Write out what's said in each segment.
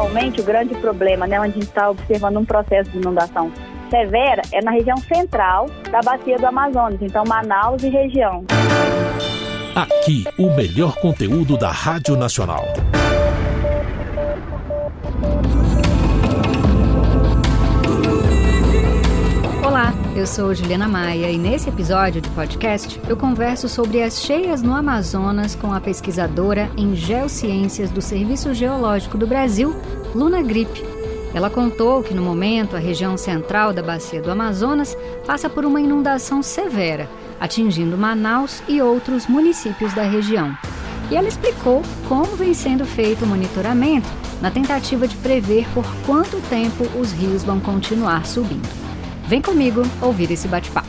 Atualmente, o grande problema, né, onde a gente está observando um processo de inundação severa, é na região central da bacia do Amazonas, então Manaus e região. Aqui, o melhor conteúdo da Rádio Nacional. Eu sou Juliana Maia e nesse episódio do podcast eu converso sobre as cheias no Amazonas com a pesquisadora em geociências do Serviço Geológico do Brasil, Luna Grip. Ela contou que no momento a região central da bacia do Amazonas passa por uma inundação severa, atingindo Manaus e outros municípios da região. E ela explicou como vem sendo feito o monitoramento na tentativa de prever por quanto tempo os rios vão continuar subindo. Vem comigo ouvir esse bate-papo.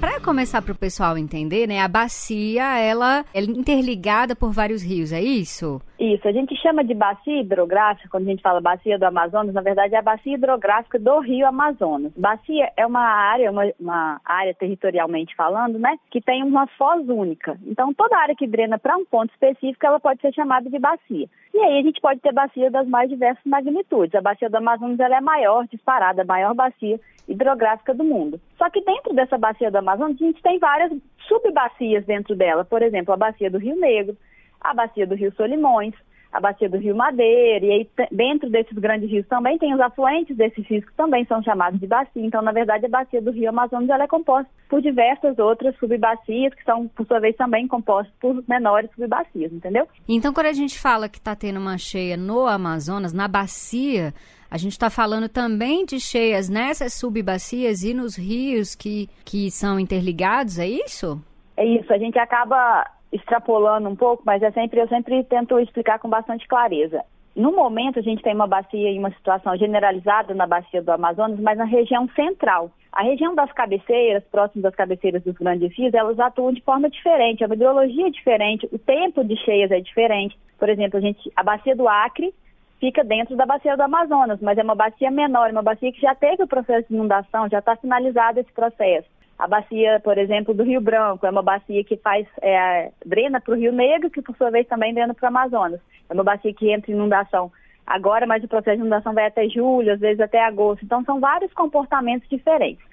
Para começar para o pessoal entender, né, a bacia ela é interligada por vários rios, é isso? Isso, a gente chama de bacia hidrográfica, quando a gente fala bacia do Amazonas, na verdade é a bacia hidrográfica do rio Amazonas. Bacia é uma área, uma, uma área territorialmente falando, né, que tem uma foz única. Então, toda área que drena para um ponto específico, ela pode ser chamada de bacia. E aí a gente pode ter bacia das mais diversas magnitudes. A bacia do Amazonas ela é a maior, disparada, a maior bacia hidrográfica do mundo. Só que dentro dessa bacia do Amazonas, a gente tem várias subbacias dentro dela. Por exemplo, a bacia do Rio Negro, a bacia do Rio Solimões, a bacia do Rio Madeira, e aí dentro desses grandes rios também tem os afluentes desses rios que também são chamados de bacia. Então, na verdade, a bacia do Rio Amazonas ela é composta por diversas outras subbacias, que são, por sua vez, também compostas por menores subbacias, entendeu? Então, quando a gente fala que está tendo uma cheia no Amazonas, na bacia, a gente está falando também de cheias nessas subbacias e nos rios que, que são interligados, é isso? É isso, a gente acaba extrapolando um pouco, mas é sempre, eu sempre tento explicar com bastante clareza. No momento, a gente tem uma bacia e uma situação generalizada na bacia do Amazonas, mas na região central. A região das cabeceiras, próximo das cabeceiras dos grandes rios, elas atuam de forma diferente, a hidrologia é diferente, o tempo de cheias é diferente. Por exemplo, a, gente, a bacia do Acre fica dentro da bacia do Amazonas, mas é uma bacia menor, uma bacia que já teve o processo de inundação, já está finalizado esse processo. A bacia, por exemplo, do Rio Branco é uma bacia que faz é, drena para o Rio Negro, que por sua vez também drena para o Amazonas. É uma bacia que entra em inundação agora, mas o processo de inundação vai até julho, às vezes até agosto. Então são vários comportamentos diferentes.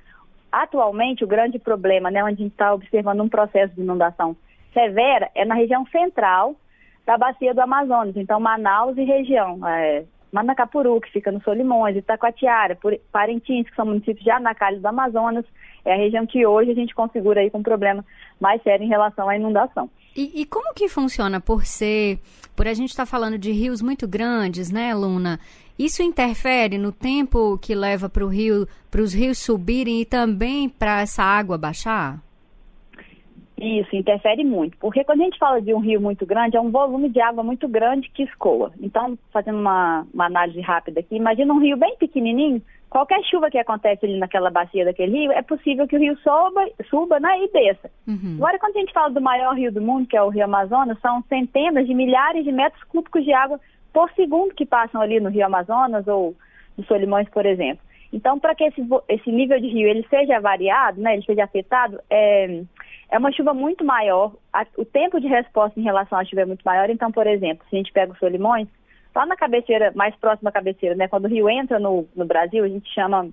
Atualmente, o grande problema, né, onde a gente está observando um processo de inundação severa, é na região central da bacia do Amazonas. Então, Manaus e região. É, Manacapuru, que fica no Solimões, Itacoatiara, Parintins, que são municípios de Anacalho do Amazonas, é a região que hoje a gente configura aí com um problema mais sério em relação à inundação. E, e como que funciona por ser, por a gente estar tá falando de rios muito grandes, né, Luna? Isso interfere no tempo que leva para o rio, para os rios subirem e também para essa água baixar? Isso, interfere muito, porque quando a gente fala de um rio muito grande, é um volume de água muito grande que escoa. Então, fazendo uma, uma análise rápida aqui, imagina um rio bem pequenininho, qualquer chuva que acontece ali naquela bacia daquele rio, é possível que o rio suba, suba né, e desça. Uhum. Agora, quando a gente fala do maior rio do mundo, que é o rio Amazonas, são centenas de milhares de metros cúbicos de água por segundo que passam ali no rio Amazonas ou no Solimões, por exemplo. Então, para que esse, esse nível de rio ele seja variado, né, ele seja afetado, é, é uma chuva muito maior, a, o tempo de resposta em relação à chuva é muito maior. Então, por exemplo, se a gente pega o Solimões, só na cabeceira, mais próxima à cabeceira, né, quando o rio entra no, no Brasil, a gente chama,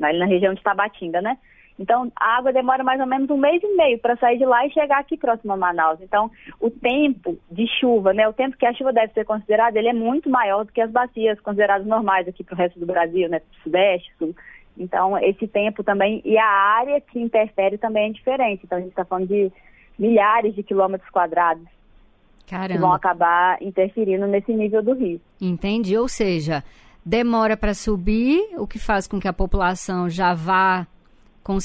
ali na região de Tabatinga, né, então, a água demora mais ou menos um mês e meio para sair de lá e chegar aqui próximo a Manaus. Então, o tempo de chuva, né, o tempo que a chuva deve ser considerada, ele é muito maior do que as bacias consideradas normais aqui para o resto do Brasil, né, Sudeste, Sul. Então, esse tempo também, e a área que interfere também é diferente. Então, a gente está falando de milhares de quilômetros quadrados Caramba. que vão acabar interferindo nesse nível do rio. Entendi. Ou seja, demora para subir, o que faz com que a população já vá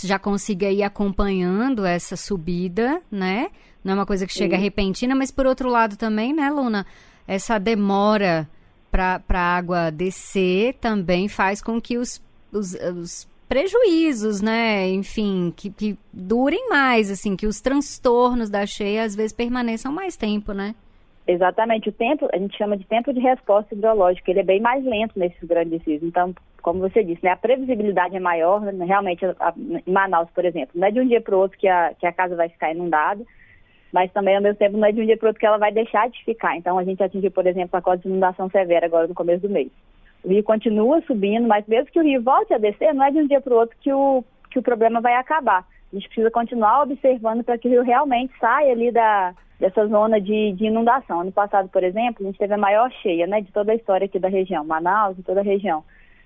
já consiga ir acompanhando essa subida, né? Não é uma coisa que chega Sim. repentina, mas por outro lado também, né, Luna? Essa demora para a água descer também faz com que os, os, os prejuízos, né? Enfim, que, que durem mais, assim, que os transtornos da cheia às vezes permaneçam mais tempo, né? Exatamente, o tempo, a gente chama de tempo de resposta hidrológica, ele é bem mais lento nesses grandes rios. Então, como você disse, né, a previsibilidade é maior, né, realmente, a, a, em Manaus, por exemplo, não é de um dia para o outro que a, que a casa vai ficar inundada, mas também ao mesmo tempo não é de um dia para outro que ela vai deixar de ficar. Então a gente atingiu, por exemplo, a cota de inundação severa agora no começo do mês. O rio continua subindo, mas mesmo que o rio volte a descer, não é de um dia para o outro que o, que o problema vai acabar. A gente precisa continuar observando para que o rio realmente saia ali da, dessa zona de, de, inundação. Ano passado, por exemplo, a gente teve a maior cheia né, de toda a história aqui da região, Manaus e toda a região.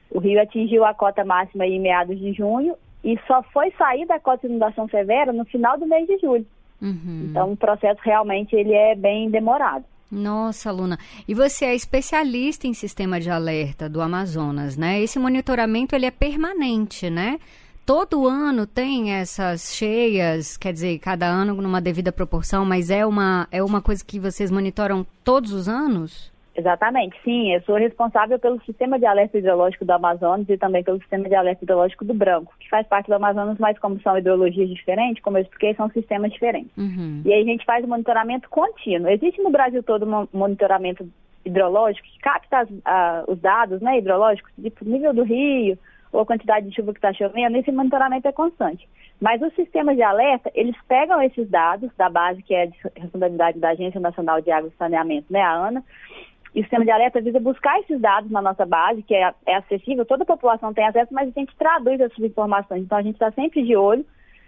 O rio atingiu a cota máxima em meados de junho e só foi sair da cota de inundação severa no final do mês de julho. Uhum. Então, o processo realmente ele é bem demorado. Nossa, Luna. E você é especialista em sistema de alerta do Amazonas, né? Esse monitoramento ele é permanente, né? Todo ano tem essas cheias, quer dizer, cada ano numa devida proporção, mas é uma, é uma coisa que vocês monitoram todos os anos? Exatamente, sim. Eu sou responsável pelo sistema de alerta hidrológico do Amazonas e também pelo sistema de alerta hidrológico do Branco, que faz parte do Amazonas, mas como são hidrologias diferentes, como eu expliquei, são sistemas diferentes. Uhum. E aí a gente faz monitoramento contínuo. Existe no Brasil todo um monitoramento hidrológico que capta as, a, os dados né, hidrológicos, tipo nível do rio, ou a quantidade de chuva que está chovendo, esse monitoramento é constante. Mas os sistemas de alerta, eles pegam esses dados da base, que é de responsabilidade da Agência Nacional de Água e Saneamento, né, a ANA, e o sistema de alerta visa buscar esses dados na nossa base, que é, é acessível, toda a população tem acesso, mas a gente traduz essas informações. Então a gente está sempre de olho,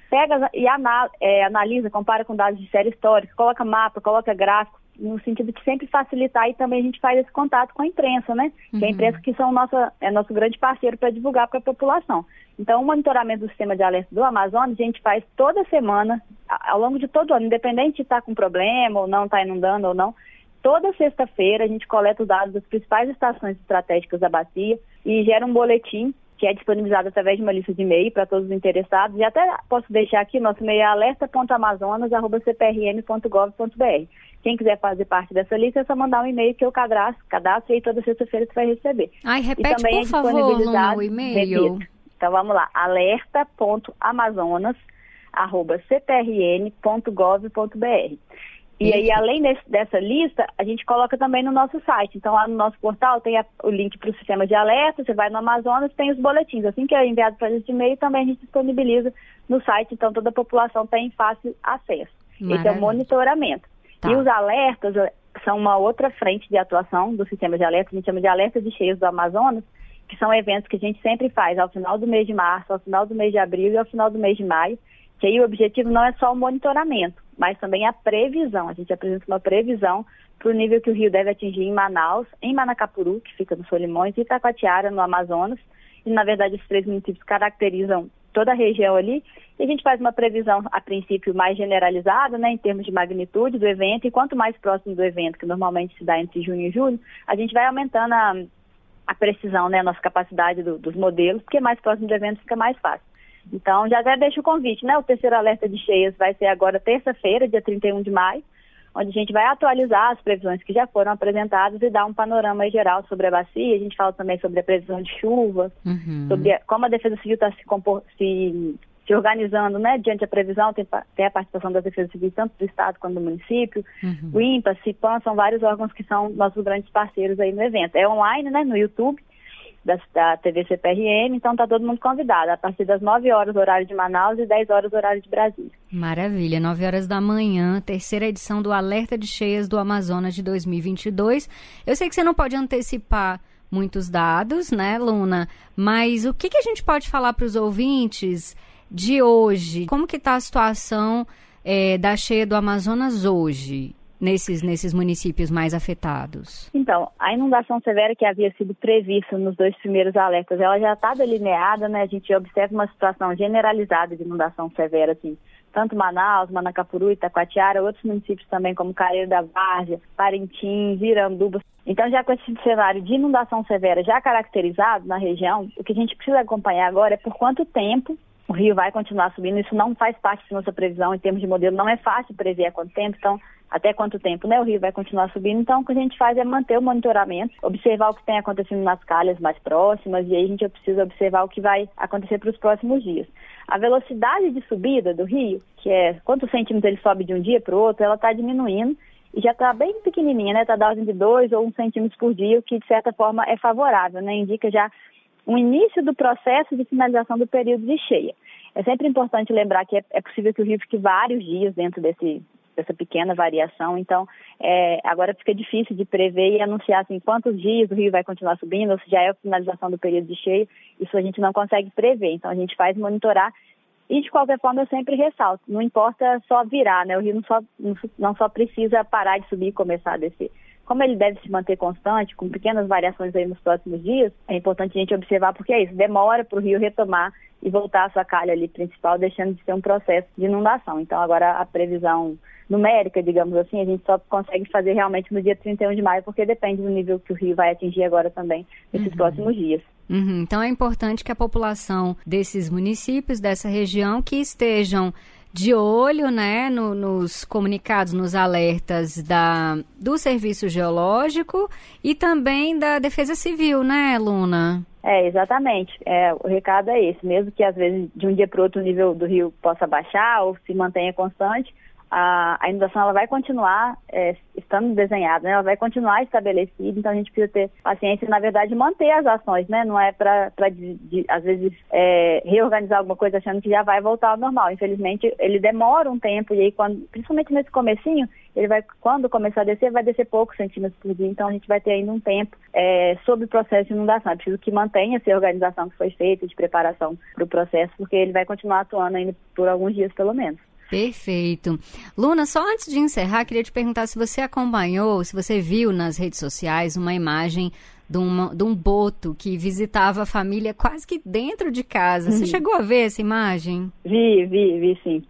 pega e anal, é, analisa, compara com dados de série histórica, coloca mapa, coloca gráfico, no sentido de sempre facilitar e também a gente faz esse contato com a imprensa, né? Uhum. Que é a imprensa que são nossa, é nosso grande parceiro para divulgar para a população. Então, o monitoramento do sistema de alerta do Amazonas, a gente faz toda semana, ao longo de todo o ano, independente de estar tá com problema ou não, estar tá inundando ou não, Toda sexta-feira a gente coleta os dados das principais estações estratégicas da bacia e gera um boletim que é disponibilizado através de uma lista de e-mail para todos os interessados. E até posso deixar aqui, nosso e-mail é alerta.amazonas.cprm.gov.br. Quem quiser fazer parte dessa lista, é só mandar um e-mail que eu cadastro, cadastro e toda sexta-feira você vai receber. Ai, repete, por é favor, Luna, o e-mail. Então vamos lá, alerta.amazonas.cprn.gov.br. E aí, além desse, dessa lista, a gente coloca também no nosso site. Então, lá no nosso portal tem a, o link para o sistema de alerta, você vai no Amazonas, tem os boletins. Assim que é enviado para a gente e-mail, também a gente disponibiliza no site, então toda a população tem fácil acesso. Maravilha. Esse é o monitoramento. Tá. E os alertas eh, são uma outra frente de atuação do sistema de alerta, a gente chama de alerta de cheias do Amazonas, que são eventos que a gente sempre faz ao final do mês de março, ao final do mês de abril e ao final do mês de maio, que aí o objetivo não é só o monitoramento, mas também a previsão. A gente apresenta uma previsão para o nível que o rio deve atingir em Manaus, em Manacapuru, que fica no Solimões, e Itacoatiara, no Amazonas. E, na verdade, os três municípios caracterizam toda a região ali. E a gente faz uma previsão, a princípio, mais generalizada, né, em termos de magnitude do evento. E quanto mais próximo do evento, que normalmente se dá entre junho e julho, a gente vai aumentando a, a precisão, né, a nossa capacidade do, dos modelos, porque mais próximo do evento fica mais fácil. Então, já até deixo o convite, né? O terceiro alerta de cheias vai ser agora terça-feira, dia 31 de maio, onde a gente vai atualizar as previsões que já foram apresentadas e dar um panorama geral sobre a bacia. A gente fala também sobre a previsão de chuva, uhum. sobre como a Defesa Civil está se, se, se, organizando, né? Diante da previsão, tem, tem, a participação da Defesa Civil tanto do Estado quanto do município. Uhum. O INPA, CIPAM, são vários órgãos que são nossos grandes parceiros aí no evento. É online, né? No YouTube da, da TV CPRM, então está todo mundo convidado, a partir das 9 horas, horário de Manaus, e 10 horas, horário de Brasília. Maravilha, 9 horas da manhã, terceira edição do Alerta de Cheias do Amazonas de 2022. Eu sei que você não pode antecipar muitos dados, né, Luna? Mas o que, que a gente pode falar para os ouvintes de hoje? Como que está a situação é, da cheia do Amazonas hoje? Nesses, nesses municípios mais afetados? Então, a inundação severa que havia sido prevista nos dois primeiros alertas, ela já está delineada, né? A gente observa uma situação generalizada de inundação severa, assim, tanto Manaus, Manacapuru, Itacoatiara, outros municípios também, como Careiro da Várzea, Parintins, Iranduba. Então, já com esse cenário de inundação severa já caracterizado na região, o que a gente precisa acompanhar agora é por quanto tempo o rio vai continuar subindo. Isso não faz parte da nossa previsão em termos de modelo, não é fácil prever a quanto tempo. Então, até quanto tempo né, o rio vai continuar subindo. Então, o que a gente faz é manter o monitoramento, observar o que tem acontecendo nas calhas mais próximas, e aí a gente precisa observar o que vai acontecer para os próximos dias. A velocidade de subida do rio, que é quantos centímetros ele sobe de um dia para o outro, ela está diminuindo e já está bem pequenininha, né? Está da ordem de dois ou um centímetro por dia, o que de certa forma é favorável, né? Indica já um início do processo de finalização do período de cheia. É sempre importante lembrar que é, é possível que o rio fique vários dias dentro desse dessa pequena variação. Então, é, agora fica difícil de prever e anunciar assim, quantos dias o rio vai continuar subindo, ou se já é a finalização do período de cheio, isso a gente não consegue prever. Então, a gente faz monitorar e, de qualquer forma, eu sempre ressalto, não importa só virar, né? O rio não só, não só precisa parar de subir e começar a descer. Como ele deve se manter constante, com pequenas variações aí nos próximos dias, é importante a gente observar, porque é isso, demora para o rio retomar e voltar à sua calha ali principal, deixando de ser um processo de inundação. Então, agora a previsão numérica, digamos assim, a gente só consegue fazer realmente no dia 31 de maio, porque depende do nível que o rio vai atingir agora também nesses uhum. próximos dias. Uhum. Então é importante que a população desses municípios, dessa região, que estejam de olho né, no, nos comunicados, nos alertas da, do Serviço Geológico e também da Defesa Civil, né, Luna? É, exatamente. É, o recado é esse. Mesmo que às vezes de um dia para o outro o nível do rio possa baixar ou se mantenha constante, a, a inundação ela vai continuar é, estando desenhada, né? ela vai continuar estabelecida, então a gente precisa ter paciência na verdade, manter as ações, né? Não é para, às vezes, é, reorganizar alguma coisa achando que já vai voltar ao normal. Infelizmente, ele demora um tempo e aí, quando, principalmente nesse comecinho, ele vai, quando começar a descer, vai descer poucos centímetros por dia, então a gente vai ter ainda um tempo é, sobre o processo de inundação. É preciso que mantenha essa organização que foi feita de preparação para o processo, porque ele vai continuar atuando ainda por alguns dias, pelo menos. Perfeito. Luna, só antes de encerrar, queria te perguntar se você acompanhou, se você viu nas redes sociais uma imagem de, uma, de um boto que visitava a família quase que dentro de casa. Você uhum. chegou a ver essa imagem? Vi, vi, vi sim.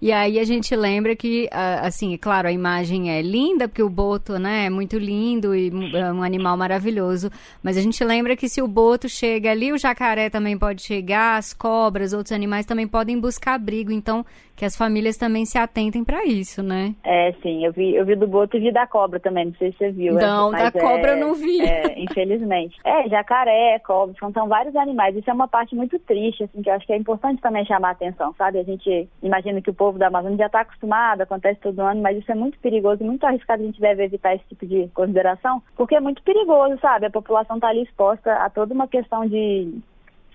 E aí a gente lembra que, assim, claro, a imagem é linda, porque o boto, né, é muito lindo e é um animal maravilhoso. Mas a gente lembra que se o boto chega ali, o jacaré também pode chegar, as cobras, outros animais também podem buscar abrigo. Então, que as famílias também se atentem para isso, né? É, sim. Eu vi, eu vi do boto e vi da cobra também. Não sei se você viu. Não, da cobra é, eu não vi. É, infelizmente. É, jacaré, cobra, são, são vários animais. Isso é uma parte muito triste, assim, que eu acho que é importante também chamar a atenção, sabe? A gente imagina que o povo da Amazônia já está acostumado, acontece todo ano, mas isso é muito perigoso e muito arriscado. A gente deve evitar esse tipo de consideração, porque é muito perigoso, sabe? A população está ali exposta a toda uma questão de,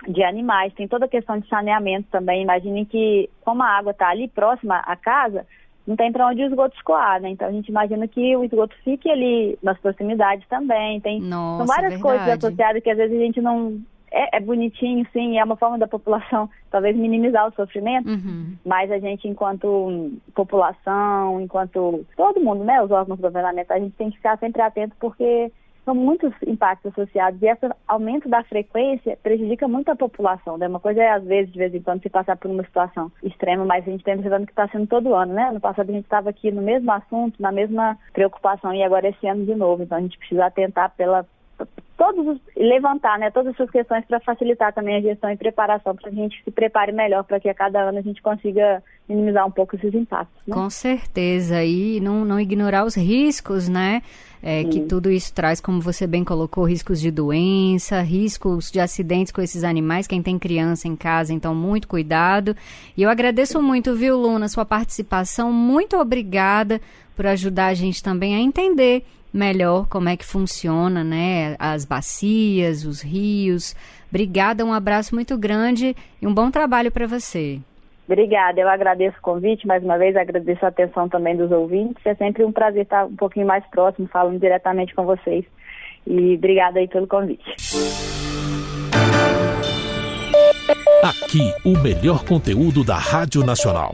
de animais, tem toda a questão de saneamento também. Imaginem que, como a água está ali próxima à casa, não tem para onde o esgoto escoar, né? Então a gente imagina que o esgoto fique ali nas proximidades também. Tem Nossa, são várias verdade. coisas associadas que às vezes a gente não é, é, bonitinho, sim, é uma forma da população talvez minimizar o sofrimento, uhum. mas a gente, enquanto população, enquanto todo mundo, né, os órgãos governamentais, a gente tem que ficar sempre atento porque são muitos impactos associados e esse aumento da frequência prejudica muito a população. Né? Uma coisa é, às vezes, de vez em quando, se passar por uma situação extrema, mas a gente tem observando que está sendo todo ano, né? Ano passado a gente estava aqui no mesmo assunto, na mesma preocupação e agora esse ano de novo. Então a gente precisa atentar pela todos os, levantar né, todas essas questões para facilitar também a gestão e preparação, para que a gente se prepare melhor, para que a cada ano a gente consiga minimizar um pouco esses impactos. Né? Com certeza, e não, não ignorar os riscos, né? É, que tudo isso traz, como você bem colocou, riscos de doença, riscos de acidentes com esses animais. Quem tem criança em casa, então, muito cuidado. E eu agradeço muito, viu, Luna, sua participação. Muito obrigada por ajudar a gente também a entender melhor como é que funciona, né? As bacias, os rios. Obrigada, um abraço muito grande e um bom trabalho para você. Obrigada, eu agradeço o convite, mais uma vez agradeço a atenção também dos ouvintes. É sempre um prazer estar um pouquinho mais próximo, falando diretamente com vocês. E obrigada aí pelo convite. Aqui, o melhor conteúdo da Rádio Nacional.